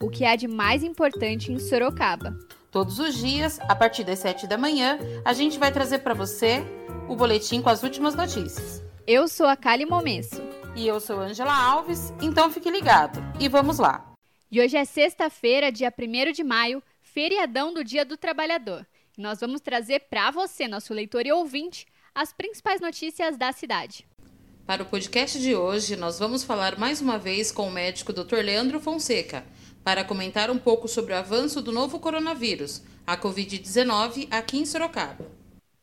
o que há de mais importante em Sorocaba. Todos os dias, a partir das 7 da manhã, a gente vai trazer para você o boletim com as últimas notícias. Eu sou a Kali Momesso. E eu sou Angela Alves, então fique ligado. E vamos lá. E hoje é sexta-feira, dia 1 de maio, feriadão do Dia do Trabalhador. E nós vamos trazer para você, nosso leitor e ouvinte, as principais notícias da cidade. Para o podcast de hoje, nós vamos falar mais uma vez com o médico Dr. Leandro Fonseca para comentar um pouco sobre o avanço do novo coronavírus, a Covid-19, aqui em Sorocaba.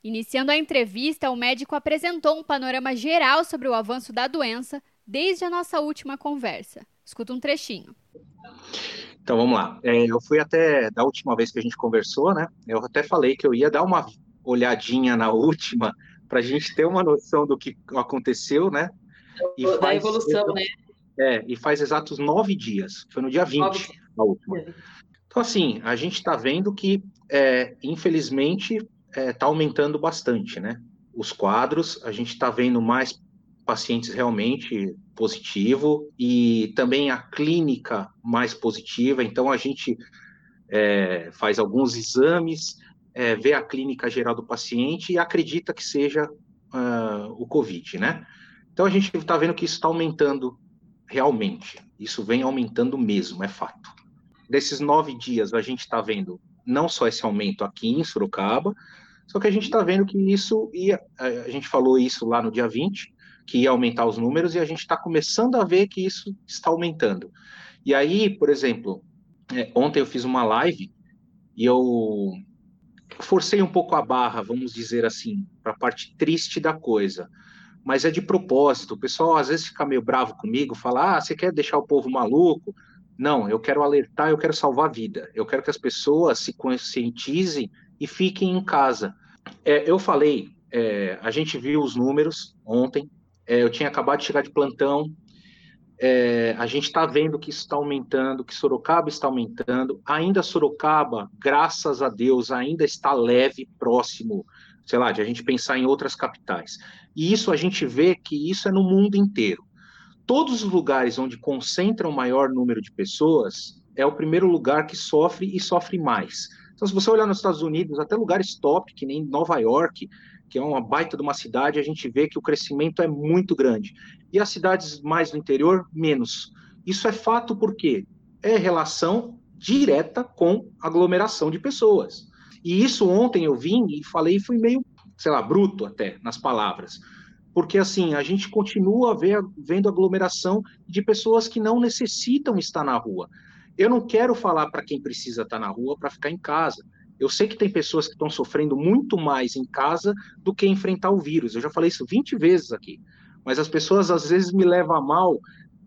Iniciando a entrevista, o médico apresentou um panorama geral sobre o avanço da doença desde a nossa última conversa. Escuta um trechinho. Então vamos lá. É, eu fui até da última vez que a gente conversou, né? Eu até falei que eu ia dar uma olhadinha na última para a gente ter uma noção do que aconteceu, né? E da faz, evolução, né? É, e faz exatos nove dias. Foi no dia 20, a última. Então, assim, a gente está vendo que, é, infelizmente, está é, tá aumentando bastante, né? Os quadros, a gente está vendo mais pacientes realmente positivo e também a clínica mais positiva. Então, a gente é, faz alguns exames, é, vê a clínica geral do paciente e acredita que seja uh, o COVID, né? Então, a gente está vendo que isso está aumentando realmente. Isso vem aumentando mesmo, é fato. Desses nove dias, a gente está vendo não só esse aumento aqui em Sorocaba, só que a gente está vendo que isso ia. A gente falou isso lá no dia 20, que ia aumentar os números, e a gente está começando a ver que isso está aumentando. E aí, por exemplo, é, ontem eu fiz uma live e eu forcei um pouco a barra, vamos dizer assim, para a parte triste da coisa. Mas é de propósito. O pessoal às vezes fica meio bravo comigo, fala: ah, você quer deixar o povo maluco? Não, eu quero alertar, eu quero salvar a vida. Eu quero que as pessoas se conscientizem e fiquem em casa. É, eu falei, é, a gente viu os números ontem, é, eu tinha acabado de chegar de plantão, é, a gente está vendo que isso está aumentando, que Sorocaba está aumentando. Ainda Sorocaba, graças a Deus, ainda está leve, próximo, sei lá, de a gente pensar em outras capitais. E isso a gente vê que isso é no mundo inteiro. Todos os lugares onde concentra o maior número de pessoas é o primeiro lugar que sofre e sofre mais. Então, se você olhar nos Estados Unidos, até lugares top, que nem Nova York, que é uma baita de uma cidade, a gente vê que o crescimento é muito grande. E as cidades mais do interior, menos. Isso é fato porque é relação direta com aglomeração de pessoas. E isso ontem eu vim e falei, fui meio, sei lá, bruto até nas palavras. Porque assim, a gente continua ver, vendo aglomeração de pessoas que não necessitam estar na rua. Eu não quero falar para quem precisa estar na rua para ficar em casa. Eu sei que tem pessoas que estão sofrendo muito mais em casa do que enfrentar o vírus. Eu já falei isso 20 vezes aqui. Mas as pessoas às vezes me levam a mal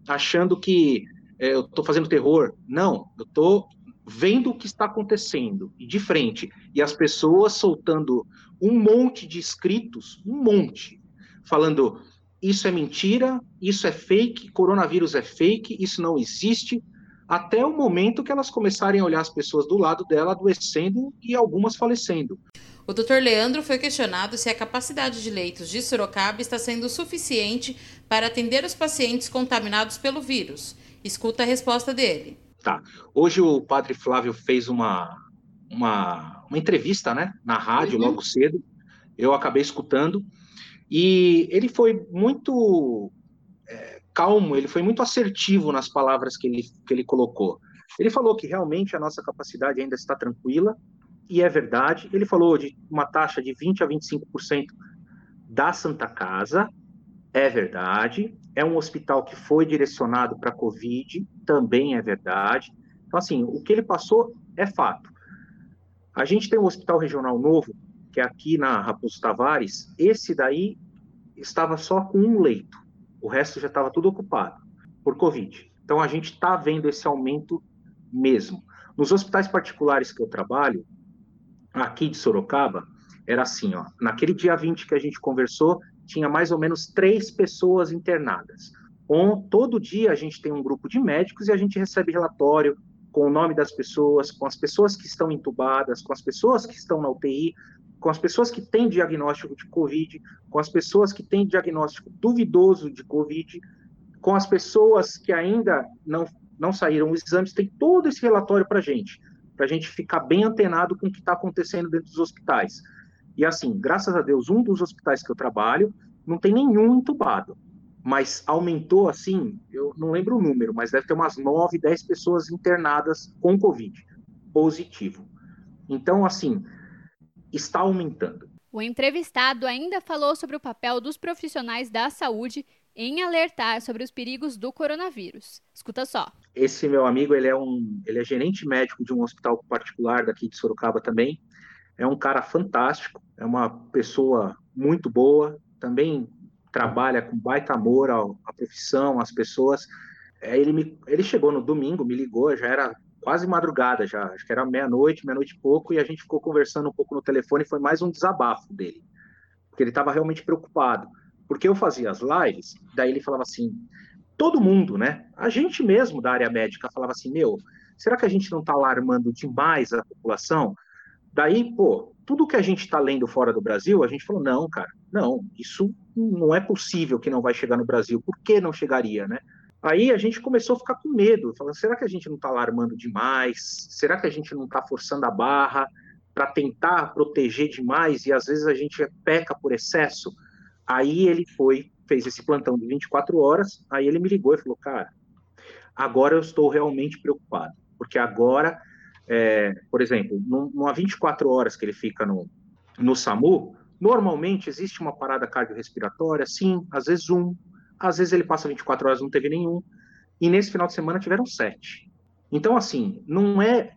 achando que é, eu estou fazendo terror. Não, eu estou vendo o que está acontecendo e de frente. E as pessoas soltando um monte de escritos, um monte, falando isso é mentira, isso é fake, coronavírus é fake, isso não existe, até o momento que elas começarem a olhar as pessoas do lado dela adoecendo e algumas falecendo. O Dr. Leandro foi questionado se a capacidade de leitos de Sorocaba está sendo suficiente para atender os pacientes contaminados pelo vírus. Escuta a resposta dele. Tá. Hoje o padre Flávio fez uma, uma, uma entrevista né, na rádio uhum. logo cedo. Eu acabei escutando. E ele foi muito calmo, ele foi muito assertivo nas palavras que ele, que ele colocou. Ele falou que realmente a nossa capacidade ainda está tranquila, e é verdade. Ele falou de uma taxa de 20 a 25% da Santa Casa, é verdade. É um hospital que foi direcionado para Covid, também é verdade. Então, assim, o que ele passou é fato. A gente tem um hospital regional novo, que é aqui na Raposo Tavares. Esse daí estava só com um leito. O resto já estava tudo ocupado por Covid. Então a gente está vendo esse aumento mesmo. Nos hospitais particulares que eu trabalho, aqui de Sorocaba, era assim, ó, naquele dia 20 que a gente conversou, tinha mais ou menos três pessoas internadas. Todo dia a gente tem um grupo de médicos e a gente recebe relatório com o nome das pessoas, com as pessoas que estão entubadas, com as pessoas que estão na UTI, com as pessoas que têm diagnóstico de Covid, com as pessoas que têm diagnóstico duvidoso de Covid, com as pessoas que ainda não, não saíram os exames, tem todo esse relatório para a gente, para a gente ficar bem antenado com o que está acontecendo dentro dos hospitais. E assim, graças a Deus, um dos hospitais que eu trabalho não tem nenhum entubado, mas aumentou assim, eu não lembro o número, mas deve ter umas 9, 10 pessoas internadas com Covid positivo. Então, assim, está aumentando. O entrevistado ainda falou sobre o papel dos profissionais da saúde em alertar sobre os perigos do coronavírus. Escuta só. Esse meu amigo, ele é um, ele é gerente médico de um hospital particular daqui de Sorocaba também. É um cara fantástico, é uma pessoa muito boa, também trabalha com baita amor à, profissão, às pessoas. É, ele, me, ele chegou no domingo, me ligou, já era quase madrugada já, acho que era meia-noite, meia-noite e pouco, e a gente ficou conversando um pouco no telefone, foi mais um desabafo dele, porque ele estava realmente preocupado porque eu fazia as lives, daí ele falava assim, todo mundo, né? A gente mesmo da área médica falava assim, meu, será que a gente não está alarmando demais a população? Daí, pô, tudo que a gente está lendo fora do Brasil, a gente falou, não, cara, não, isso não é possível que não vai chegar no Brasil. Por que não chegaria, né? Aí a gente começou a ficar com medo, falando, será que a gente não está alarmando demais? Será que a gente não está forçando a barra para tentar proteger demais e às vezes a gente peca por excesso? Aí ele foi, fez esse plantão de 24 horas, aí ele me ligou e falou, cara, agora eu estou realmente preocupado, porque agora, é, por exemplo, numa 24 horas que ele fica no, no SAMU, normalmente existe uma parada cardiorrespiratória, sim, às vezes um, às vezes ele passa 24 horas não teve nenhum, e nesse final de semana tiveram sete. Então, assim, não é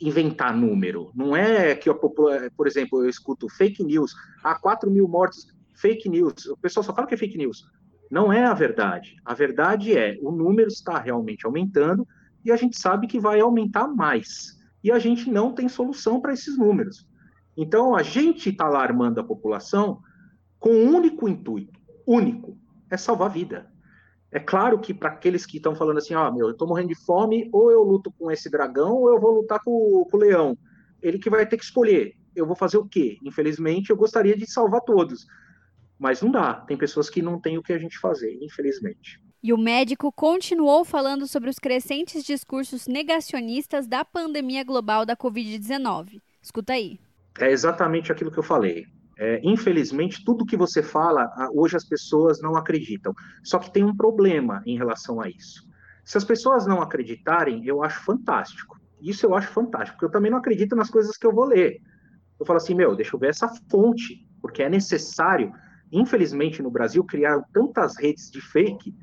inventar número, não é que, população, por exemplo, eu escuto fake news, há 4 mil mortes, fake news. O pessoal só fala que é fake news. Não é a verdade. A verdade é o número está realmente aumentando e a gente sabe que vai aumentar mais. E a gente não tem solução para esses números. Então a gente está alarmando a população com um único intuito, único, é salvar vida. É claro que para aqueles que estão falando assim, oh, meu, eu estou morrendo de fome, ou eu luto com esse dragão, ou eu vou lutar com, com o leão. Ele que vai ter que escolher. Eu vou fazer o quê? Infelizmente, eu gostaria de salvar todos mas não dá. Tem pessoas que não têm o que a gente fazer, infelizmente. E o médico continuou falando sobre os crescentes discursos negacionistas da pandemia global da Covid-19. Escuta aí. É exatamente aquilo que eu falei. É, infelizmente, tudo que você fala, hoje as pessoas não acreditam. Só que tem um problema em relação a isso. Se as pessoas não acreditarem, eu acho fantástico. Isso eu acho fantástico, porque eu também não acredito nas coisas que eu vou ler. Eu falo assim, meu, deixa eu ver essa fonte, porque é necessário infelizmente no Brasil criaram tantas redes de fake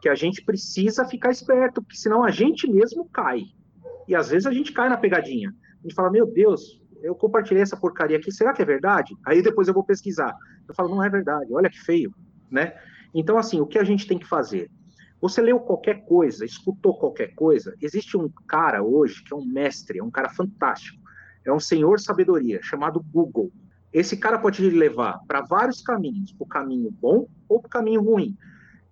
que a gente precisa ficar esperto, porque senão a gente mesmo cai. E às vezes a gente cai na pegadinha. A gente fala, meu Deus, eu compartilhei essa porcaria aqui, será que é verdade? Aí depois eu vou pesquisar. Eu falo, não é verdade, olha que feio, né? Então, assim, o que a gente tem que fazer? Você leu qualquer coisa, escutou qualquer coisa, existe um cara hoje que é um mestre, é um cara fantástico, é um senhor sabedoria, chamado Google. Esse cara pode levar para vários caminhos, o caminho bom ou o caminho ruim.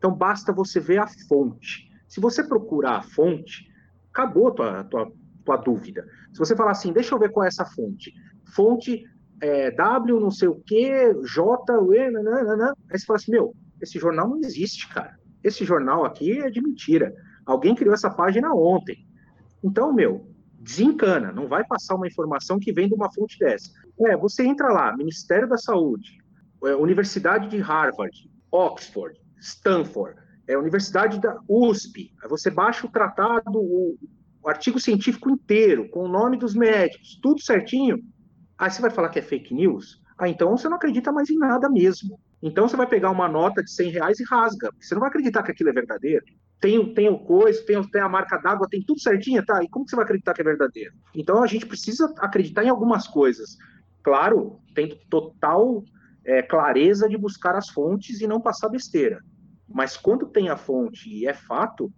Então basta você ver a fonte. Se você procurar a fonte, acabou a tua, tua, tua dúvida. Se você falar assim, deixa eu ver qual é essa fonte. Fonte é, W, não sei o que, J, E, nananana. aí você fala assim, meu, esse jornal não existe, cara. Esse jornal aqui é de mentira. Alguém criou essa página ontem. Então, meu, desencana, não vai passar uma informação que vem de uma fonte dessa. É, você entra lá, Ministério da Saúde, é, Universidade de Harvard, Oxford, Stanford, é, Universidade da USP, você baixa o tratado, o, o artigo científico inteiro, com o nome dos médicos, tudo certinho, aí você vai falar que é fake news? Ah, então você não acredita mais em nada mesmo. Então você vai pegar uma nota de 100 reais e rasga, você não vai acreditar que aquilo é verdadeiro tem, tem o coisa, tem, tem a marca d'água, tem tudo certinho, tá? E como você vai acreditar que é verdadeiro? Então a gente precisa acreditar em algumas coisas. Claro, tem total é, clareza de buscar as fontes e não passar besteira. Mas quando tem a fonte e é fato,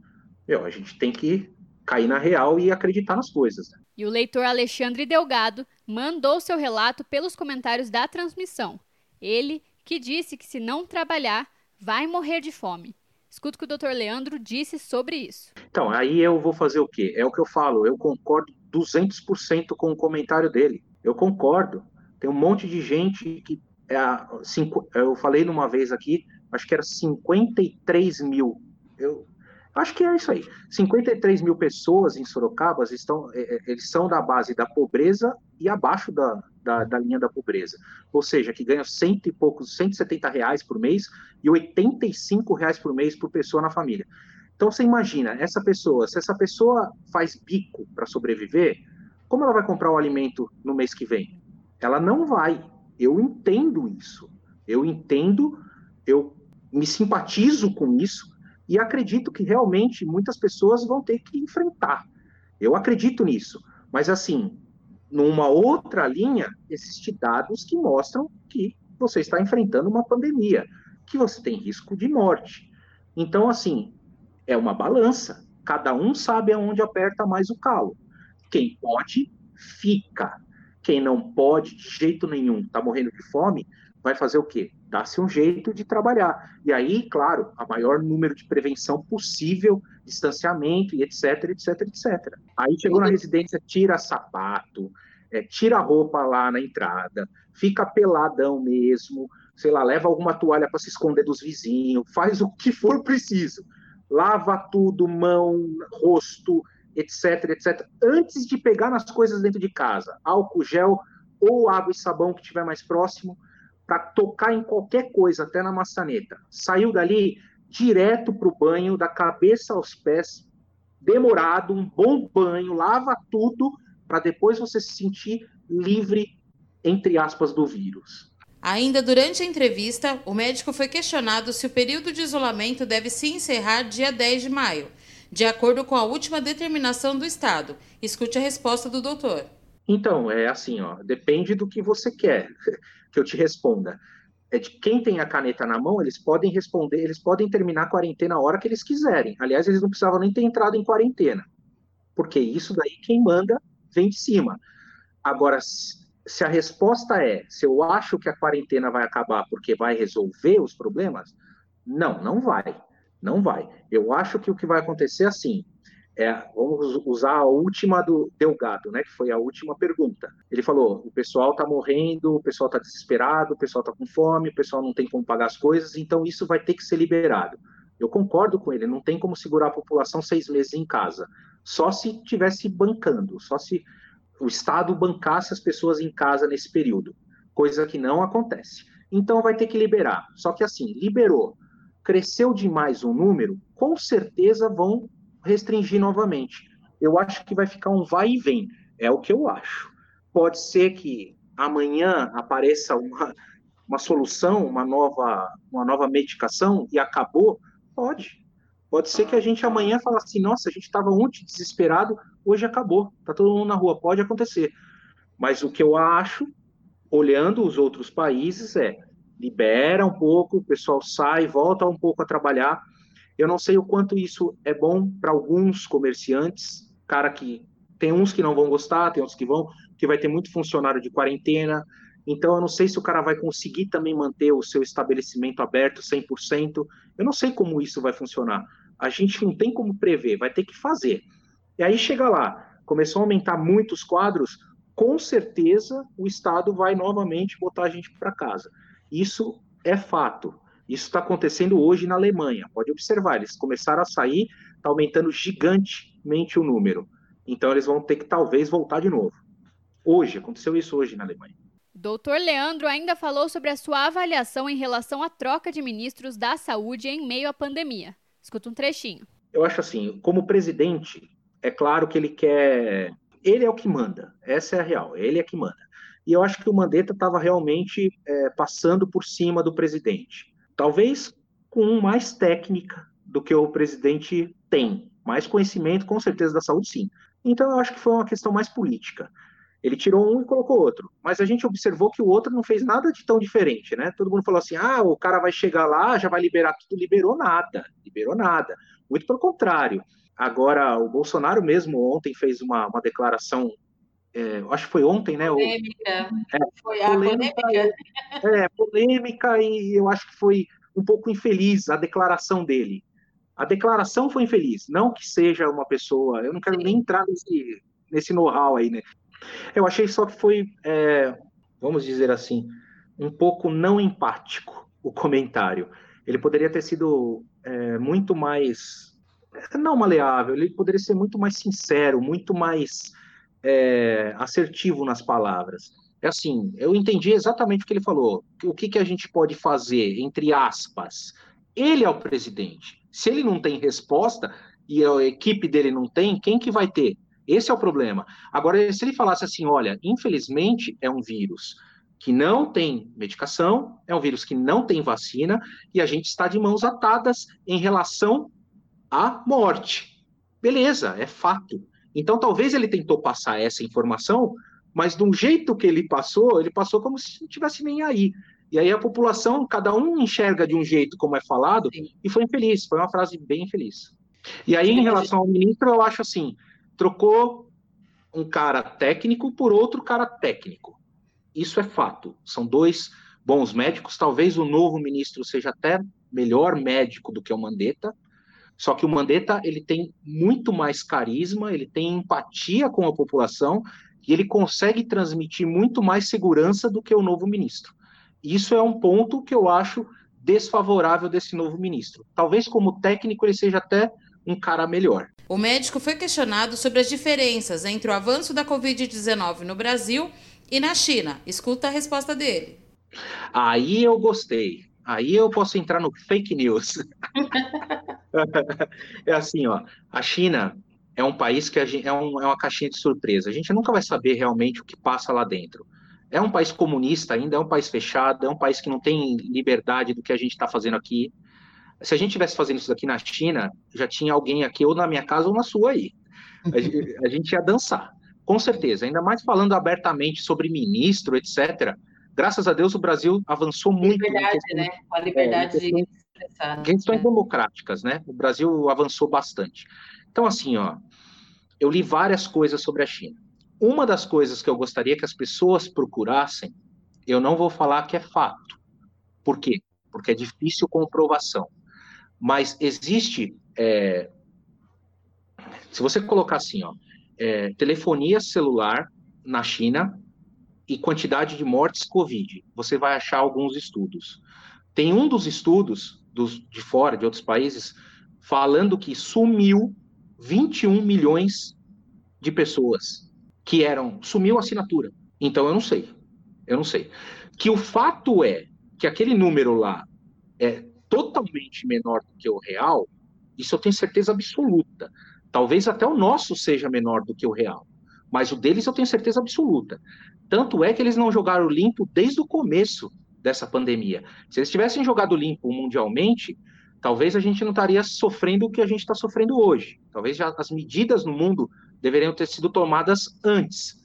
meu, a gente tem que cair na real e acreditar nas coisas. Né? E o leitor Alexandre Delgado mandou seu relato pelos comentários da transmissão. Ele que disse que se não trabalhar, vai morrer de fome. Escuta o que o doutor Leandro disse sobre isso. Então, aí eu vou fazer o quê? É o que eu falo, eu concordo 200% com o comentário dele. Eu concordo. Tem um monte de gente que. É, cinco, eu falei numa vez aqui, acho que era 53 mil. Eu acho que é isso aí. 53 mil pessoas em Sorocaba estão, é, é, eles são da base da pobreza e abaixo da, da, da, linha da pobreza. Ou seja, que ganham cento e poucos, 170 reais por mês e 85 reais por mês por pessoa na família. Então você imagina, essa pessoa, se essa pessoa faz bico para sobreviver, como ela vai comprar o alimento no mês que vem? Ela não vai. Eu entendo isso. Eu entendo, eu me simpatizo com isso e acredito que realmente muitas pessoas vão ter que enfrentar. Eu acredito nisso. Mas assim, numa outra linha, existem dados que mostram que você está enfrentando uma pandemia, que você tem risco de morte. Então, assim, é uma balança. Cada um sabe aonde aperta mais o calo. Quem pode, fica. Quem não pode, de jeito nenhum, está morrendo de fome, vai fazer o quê? Dá-se um jeito de trabalhar. E aí, claro, a maior número de prevenção possível, distanciamento e etc, etc, etc. Aí chegou na residência, tira sapato, é, tira roupa lá na entrada, fica peladão mesmo, sei lá, leva alguma toalha para se esconder dos vizinhos, faz o que for preciso. Lava tudo, mão, rosto, etc, etc, antes de pegar nas coisas dentro de casa. Álcool gel ou água e sabão que estiver mais próximo, para tocar em qualquer coisa, até na maçaneta. Saiu dali direto para o banho, da cabeça aos pés, demorado, um bom banho, lava tudo, para depois você se sentir livre, entre aspas, do vírus. Ainda durante a entrevista, o médico foi questionado se o período de isolamento deve se encerrar dia 10 de maio, de acordo com a última determinação do Estado. Escute a resposta do doutor. Então, é assim, ó, depende do que você quer que eu te responda. É de quem tem a caneta na mão, eles podem responder, eles podem terminar a quarentena a hora que eles quiserem. Aliás, eles não precisavam nem ter entrado em quarentena. Porque isso daí quem manda vem de cima. Agora, se a resposta é se eu acho que a quarentena vai acabar porque vai resolver os problemas, não, não vai. Não vai. Eu acho que o que vai acontecer é assim, é, vamos usar a última do Delgado, né, que foi a última pergunta. Ele falou: o pessoal está morrendo, o pessoal está desesperado, o pessoal está com fome, o pessoal não tem como pagar as coisas, então isso vai ter que ser liberado. Eu concordo com ele, não tem como segurar a população seis meses em casa. Só se tivesse bancando, só se o Estado bancasse as pessoas em casa nesse período, coisa que não acontece. Então vai ter que liberar. Só que assim, liberou, cresceu demais o número, com certeza vão restringir novamente. Eu acho que vai ficar um vai e vem, é o que eu acho. Pode ser que amanhã apareça uma, uma solução, uma nova, uma nova medicação e acabou? Pode. Pode ser que a gente amanhã fale assim, nossa, a gente estava ontem desesperado, hoje acabou, tá todo mundo na rua, pode acontecer. Mas o que eu acho, olhando os outros países, é libera um pouco, o pessoal sai, volta um pouco a trabalhar, eu não sei o quanto isso é bom para alguns comerciantes, cara que tem uns que não vão gostar, tem outros que vão, que vai ter muito funcionário de quarentena. Então eu não sei se o cara vai conseguir também manter o seu estabelecimento aberto 100%. Eu não sei como isso vai funcionar. A gente não tem como prever, vai ter que fazer. E aí chega lá, começou a aumentar muitos quadros, com certeza o Estado vai novamente botar a gente para casa. Isso é fato. Isso está acontecendo hoje na Alemanha. Pode observar, eles começaram a sair, está aumentando gigantemente o número. Então eles vão ter que talvez voltar de novo. Hoje, aconteceu isso hoje na Alemanha. Doutor Leandro ainda falou sobre a sua avaliação em relação à troca de ministros da saúde em meio à pandemia. Escuta um trechinho. Eu acho assim, como presidente, é claro que ele quer. Ele é o que manda, essa é a real, ele é que manda. E eu acho que o Mandetta estava realmente é, passando por cima do presidente talvez com mais técnica do que o presidente tem, mais conhecimento, com certeza, da saúde, sim. Então, eu acho que foi uma questão mais política. Ele tirou um e colocou outro. Mas a gente observou que o outro não fez nada de tão diferente, né? Todo mundo falou assim: ah, o cara vai chegar lá, já vai liberar tudo. Liberou nada, liberou nada. Muito pelo contrário. Agora, o Bolsonaro mesmo ontem fez uma, uma declaração, é, acho que foi ontem, né? Polêmica. É, foi a polêmica. polêmica. É, polêmica e eu acho que foi um pouco infeliz a declaração dele. A declaração foi infeliz, não que seja uma pessoa. Eu não quero Sim. nem entrar nesse, nesse know-how aí, né? Eu achei só que foi, é, vamos dizer assim, um pouco não empático o comentário. Ele poderia ter sido é, muito mais não maleável, ele poderia ser muito mais sincero, muito mais é, assertivo nas palavras. É assim, eu entendi exatamente o que ele falou. O que, que a gente pode fazer, entre aspas? Ele é o presidente. Se ele não tem resposta e a equipe dele não tem, quem que vai ter? Esse é o problema. Agora, se ele falasse assim, olha, infelizmente é um vírus que não tem medicação, é um vírus que não tem vacina e a gente está de mãos atadas em relação a morte. Beleza, é fato. Então, talvez ele tentou passar essa informação, mas de um jeito que ele passou, ele passou como se não tivesse nem aí. E aí a população, cada um enxerga de um jeito como é falado, Sim. e foi infeliz, foi uma frase bem infeliz. E aí, em relação ao ministro, eu acho assim, trocou um cara técnico por outro cara técnico. Isso é fato. São dois bons médicos, talvez o novo ministro seja até melhor médico do que o Mandetta, só que o Mandetta ele tem muito mais carisma, ele tem empatia com a população e ele consegue transmitir muito mais segurança do que o novo ministro. Isso é um ponto que eu acho desfavorável desse novo ministro. Talvez como técnico ele seja até um cara melhor. O médico foi questionado sobre as diferenças entre o avanço da Covid-19 no Brasil e na China. Escuta a resposta dele. Aí eu gostei. Aí eu posso entrar no fake news. é assim, ó. A China é um país que gente, é, um, é uma caixinha de surpresa. A gente nunca vai saber realmente o que passa lá dentro. É um país comunista ainda, é um país fechado, é um país que não tem liberdade do que a gente está fazendo aqui. Se a gente tivesse fazendo isso aqui na China, já tinha alguém aqui, ou na minha casa, ou na sua aí. A gente, a gente ia dançar, com certeza. Ainda mais falando abertamente sobre ministro, etc. Graças a Deus o Brasil avançou muito. Liberdade, né? A liberdade é, de expressar. Né? Questões democráticas, né? O Brasil avançou bastante. Então, assim, ó, eu li várias coisas sobre a China. Uma das coisas que eu gostaria que as pessoas procurassem, eu não vou falar que é fato. Por quê? Porque é difícil comprovação. Mas existe. É, se você colocar assim, ó, é, telefonia celular na China e quantidade de mortes Covid, você vai achar alguns estudos. Tem um dos estudos dos, de fora, de outros países, falando que sumiu 21 milhões de pessoas que eram. Sumiu a assinatura. Então eu não sei. Eu não sei. Que o fato é que aquele número lá é totalmente menor do que o real, isso eu tenho certeza absoluta. Talvez até o nosso seja menor do que o real, mas o deles eu tenho certeza absoluta. Tanto é que eles não jogaram limpo desde o começo dessa pandemia. Se eles tivessem jogado limpo mundialmente, talvez a gente não estaria sofrendo o que a gente está sofrendo hoje. Talvez já as medidas no mundo deveriam ter sido tomadas antes.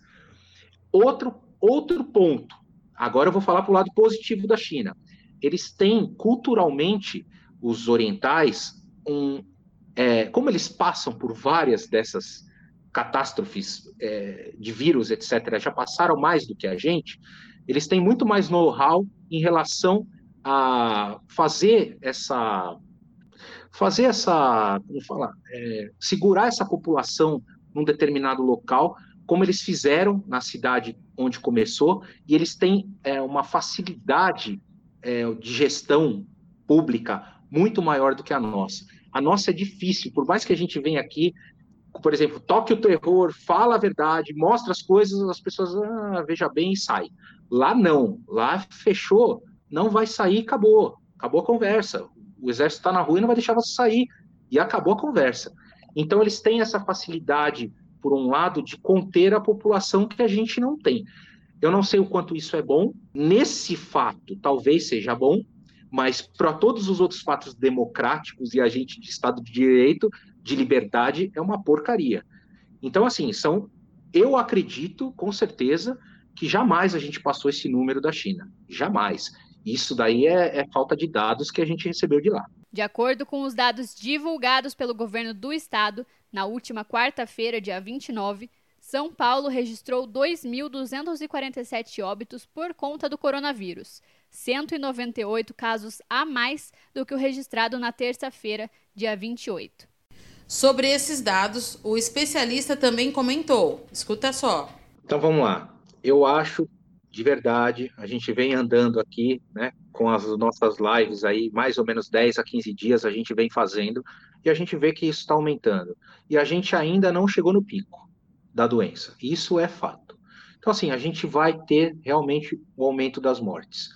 Outro, outro ponto. Agora eu vou falar para o lado positivo da China. Eles têm culturalmente os orientais um, é, como eles passam por várias dessas catástrofes é, de vírus, etc., já passaram mais do que a gente, eles têm muito mais know-how em relação a fazer essa fazer essa como falar é, segurar essa população num determinado local como eles fizeram na cidade onde começou e eles têm é, uma facilidade é, de gestão pública muito maior do que a nossa a nossa é difícil por mais que a gente venha aqui por exemplo, toque o terror, fala a verdade, mostra as coisas, as pessoas, ah, veja bem e sai. Lá não, lá fechou, não vai sair, acabou, acabou a conversa. O exército está na rua e não vai deixar você sair, e acabou a conversa. Então eles têm essa facilidade, por um lado, de conter a população que a gente não tem. Eu não sei o quanto isso é bom, nesse fato talvez seja bom, mas para todos os outros fatos democráticos e agente de Estado de Direito, de liberdade, é uma porcaria. Então, assim, são. Eu acredito, com certeza, que jamais a gente passou esse número da China. Jamais. Isso daí é, é falta de dados que a gente recebeu de lá. De acordo com os dados divulgados pelo governo do estado, Na última quarta-feira, dia 29, São Paulo registrou 2.247 óbitos por conta do coronavírus, 198 casos a mais do que o registrado na terça-feira, dia 28. Sobre esses dados, o especialista também comentou. Escuta só. Então vamos lá. Eu acho de verdade, a gente vem andando aqui, né, com as nossas lives aí, mais ou menos 10 a 15 dias a gente vem fazendo, e a gente vê que isso está aumentando. E a gente ainda não chegou no pico da doença. Isso é fato. Então, assim, a gente vai ter realmente o aumento das mortes.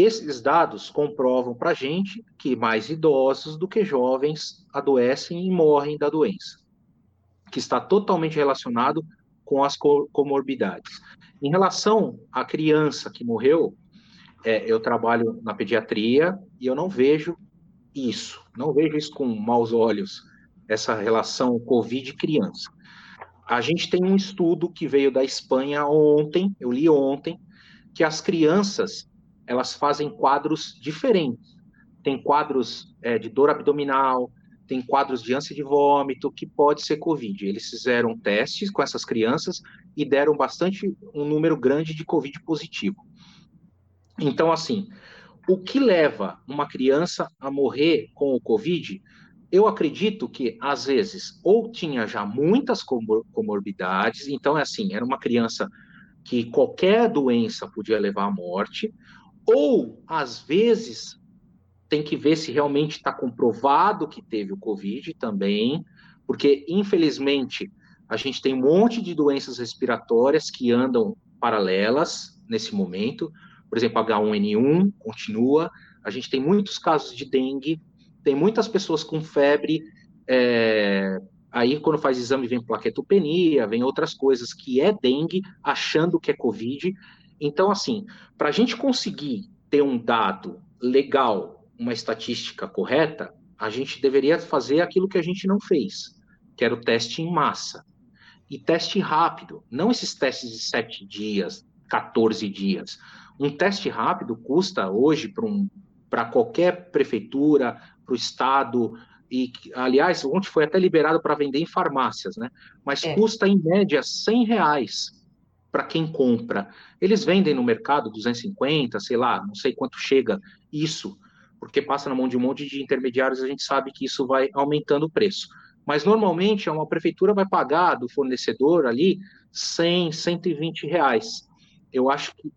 Esses dados comprovam para a gente que mais idosos do que jovens adoecem e morrem da doença, que está totalmente relacionado com as comorbidades. Em relação à criança que morreu, é, eu trabalho na pediatria e eu não vejo isso, não vejo isso com maus olhos, essa relação Covid-criança. A gente tem um estudo que veio da Espanha ontem, eu li ontem, que as crianças elas fazem quadros diferentes. Tem quadros é, de dor abdominal, tem quadros de ânsia de vômito, que pode ser Covid. Eles fizeram testes com essas crianças e deram bastante, um número grande de Covid positivo. Então, assim, o que leva uma criança a morrer com o Covid? Eu acredito que, às vezes, ou tinha já muitas comorbidades, então, é assim, era uma criança que qualquer doença podia levar à morte, ou, às vezes, tem que ver se realmente está comprovado que teve o Covid também, porque, infelizmente, a gente tem um monte de doenças respiratórias que andam paralelas nesse momento. Por exemplo, H1N1 continua. A gente tem muitos casos de dengue, tem muitas pessoas com febre. É... Aí, quando faz exame, vem plaquetopenia, vem outras coisas que é dengue, achando que é Covid. Então, assim, para a gente conseguir ter um dado legal uma estatística correta, a gente deveria fazer aquilo que a gente não fez, que era o teste em massa. E teste rápido, não esses testes de 7 dias, 14 dias. Um teste rápido custa hoje para um, qualquer prefeitura, para o Estado, e, aliás, ontem foi até liberado para vender em farmácias, né? Mas é. custa, em média, 100 reais para quem compra. Eles vendem no mercado 250, sei lá, não sei quanto chega isso porque passa na mão de um monte de intermediários, a gente sabe que isso vai aumentando o preço. Mas normalmente uma prefeitura vai pagar do fornecedor ali 100, 120 reais. Eu acho que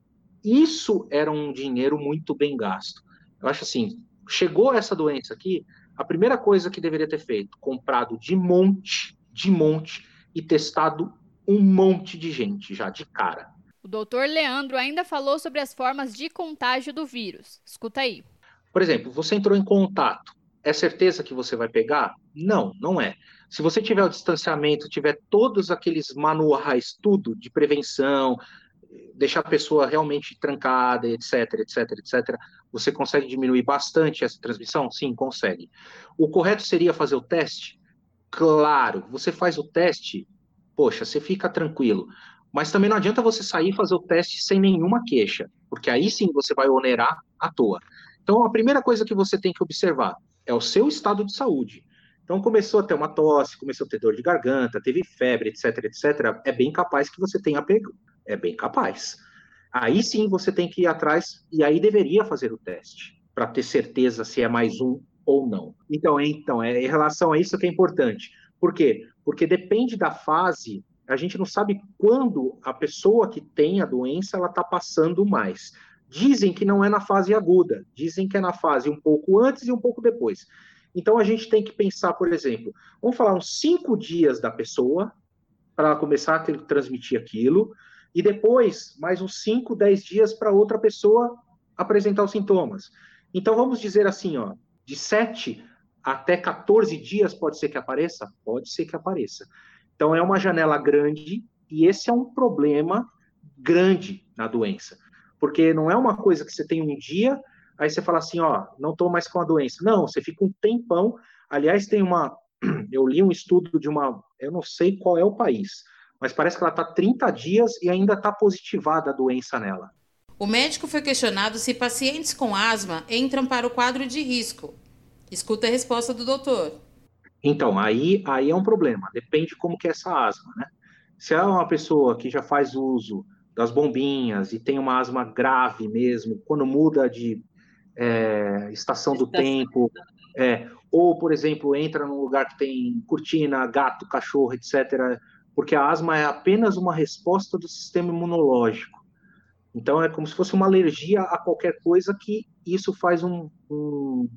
isso era um dinheiro muito bem gasto. Eu acho assim, chegou essa doença aqui, a primeira coisa que deveria ter feito, comprado de monte, de monte e testado um monte de gente já de cara. O doutor Leandro ainda falou sobre as formas de contágio do vírus. Escuta aí. Por exemplo, você entrou em contato, é certeza que você vai pegar? Não, não é. Se você tiver o distanciamento, tiver todos aqueles manuais, tudo de prevenção, deixar a pessoa realmente trancada, etc, etc, etc, você consegue diminuir bastante essa transmissão? Sim, consegue. O correto seria fazer o teste? Claro, você faz o teste, poxa, você fica tranquilo. Mas também não adianta você sair e fazer o teste sem nenhuma queixa, porque aí sim você vai onerar à toa. Então, a primeira coisa que você tem que observar é o seu estado de saúde. Então, começou a ter uma tosse, começou a ter dor de garganta, teve febre, etc, etc. É bem capaz que você tenha pego. É bem capaz. Aí sim você tem que ir atrás e aí deveria fazer o teste para ter certeza se é mais um ou não. Então, então, é em relação a isso que é importante. Por quê? Porque depende da fase, a gente não sabe quando a pessoa que tem a doença ela está passando mais. Dizem que não é na fase aguda, dizem que é na fase um pouco antes e um pouco depois. Então a gente tem que pensar, por exemplo, vamos falar uns cinco dias da pessoa para ela começar a ter, transmitir aquilo, e depois mais uns cinco, dez dias para outra pessoa apresentar os sintomas. Então vamos dizer assim, ó, de 7 até 14 dias pode ser que apareça? Pode ser que apareça. Então é uma janela grande e esse é um problema grande na doença. Porque não é uma coisa que você tem um dia, aí você fala assim, ó, não estou mais com a doença. Não, você fica um tempão. Aliás, tem uma. Eu li um estudo de uma. Eu não sei qual é o país, mas parece que ela está 30 dias e ainda está positivada a doença nela. O médico foi questionado se pacientes com asma entram para o quadro de risco. Escuta a resposta do doutor. Então, aí, aí é um problema, depende como que é essa asma, né? Se é uma pessoa que já faz uso das bombinhas e tem uma asma grave mesmo, quando muda de é, estação do tempo, é, ou, por exemplo, entra num lugar que tem cortina, gato, cachorro, etc., porque a asma é apenas uma resposta do sistema imunológico. Então, é como se fosse uma alergia a qualquer coisa que isso faz um, um,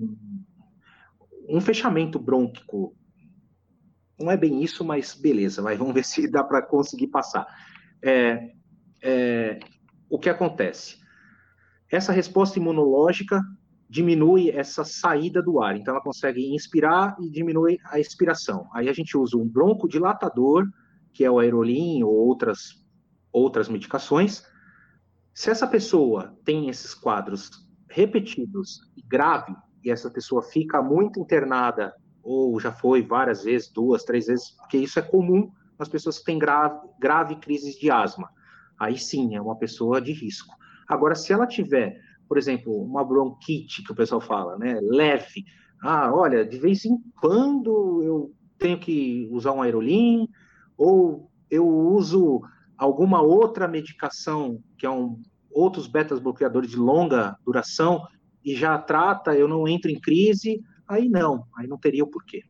um fechamento brônquico. Não é bem isso, mas beleza, vai, vamos ver se dá para conseguir passar. É, é, o que acontece? Essa resposta imunológica diminui essa saída do ar, então ela consegue inspirar e diminui a expiração. Aí a gente usa um broncodilatador, que é o aerolim ou outras, outras medicações. Se essa pessoa tem esses quadros repetidos e grave, e essa pessoa fica muito internada, ou já foi várias vezes, duas, três vezes, porque isso é comum nas pessoas que têm grave, grave crises de asma. Aí sim, é uma pessoa de risco. Agora, se ela tiver, por exemplo, uma bronquite, que o pessoal fala, né, leve, ah, olha, de vez em quando eu tenho que usar um aerolim, ou eu uso alguma outra medicação, que é um outros betas bloqueadores de longa duração, e já trata, eu não entro em crise, aí não, aí não teria o porquê.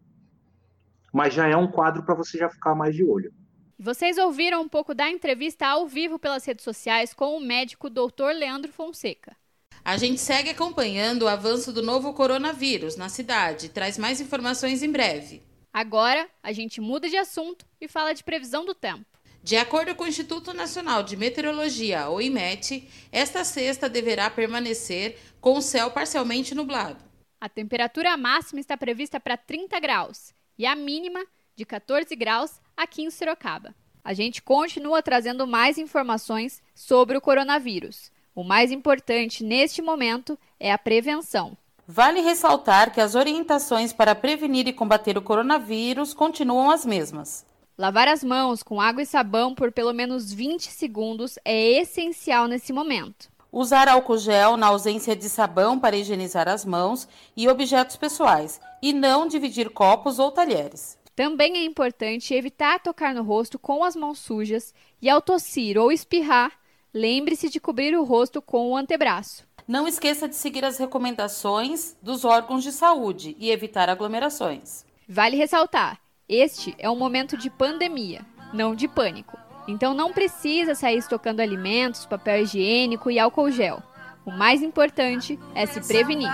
Mas já é um quadro para você já ficar mais de olho. Vocês ouviram um pouco da entrevista ao vivo pelas redes sociais com o médico Dr. Leandro Fonseca. A gente segue acompanhando o avanço do novo coronavírus na cidade. Traz mais informações em breve. Agora, a gente muda de assunto e fala de previsão do tempo. De acordo com o Instituto Nacional de Meteorologia, o IMET, esta sexta deverá permanecer com o céu parcialmente nublado. A temperatura máxima está prevista para 30 graus e a mínima de 14 graus aqui em Sorocaba. A gente continua trazendo mais informações sobre o coronavírus. O mais importante neste momento é a prevenção. Vale ressaltar que as orientações para prevenir e combater o coronavírus continuam as mesmas. Lavar as mãos com água e sabão por pelo menos 20 segundos é essencial nesse momento. Usar álcool gel na ausência de sabão para higienizar as mãos e objetos pessoais, e não dividir copos ou talheres. Também é importante evitar tocar no rosto com as mãos sujas e, ao tossir ou espirrar, lembre-se de cobrir o rosto com o antebraço. Não esqueça de seguir as recomendações dos órgãos de saúde e evitar aglomerações. Vale ressaltar este é um momento de pandemia, não de pânico. Então não precisa sair estocando alimentos, papel higiênico e álcool gel. O mais importante é se prevenir.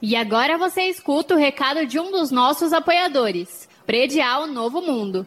E agora você escuta o recado de um dos nossos apoiadores, Predial Novo Mundo.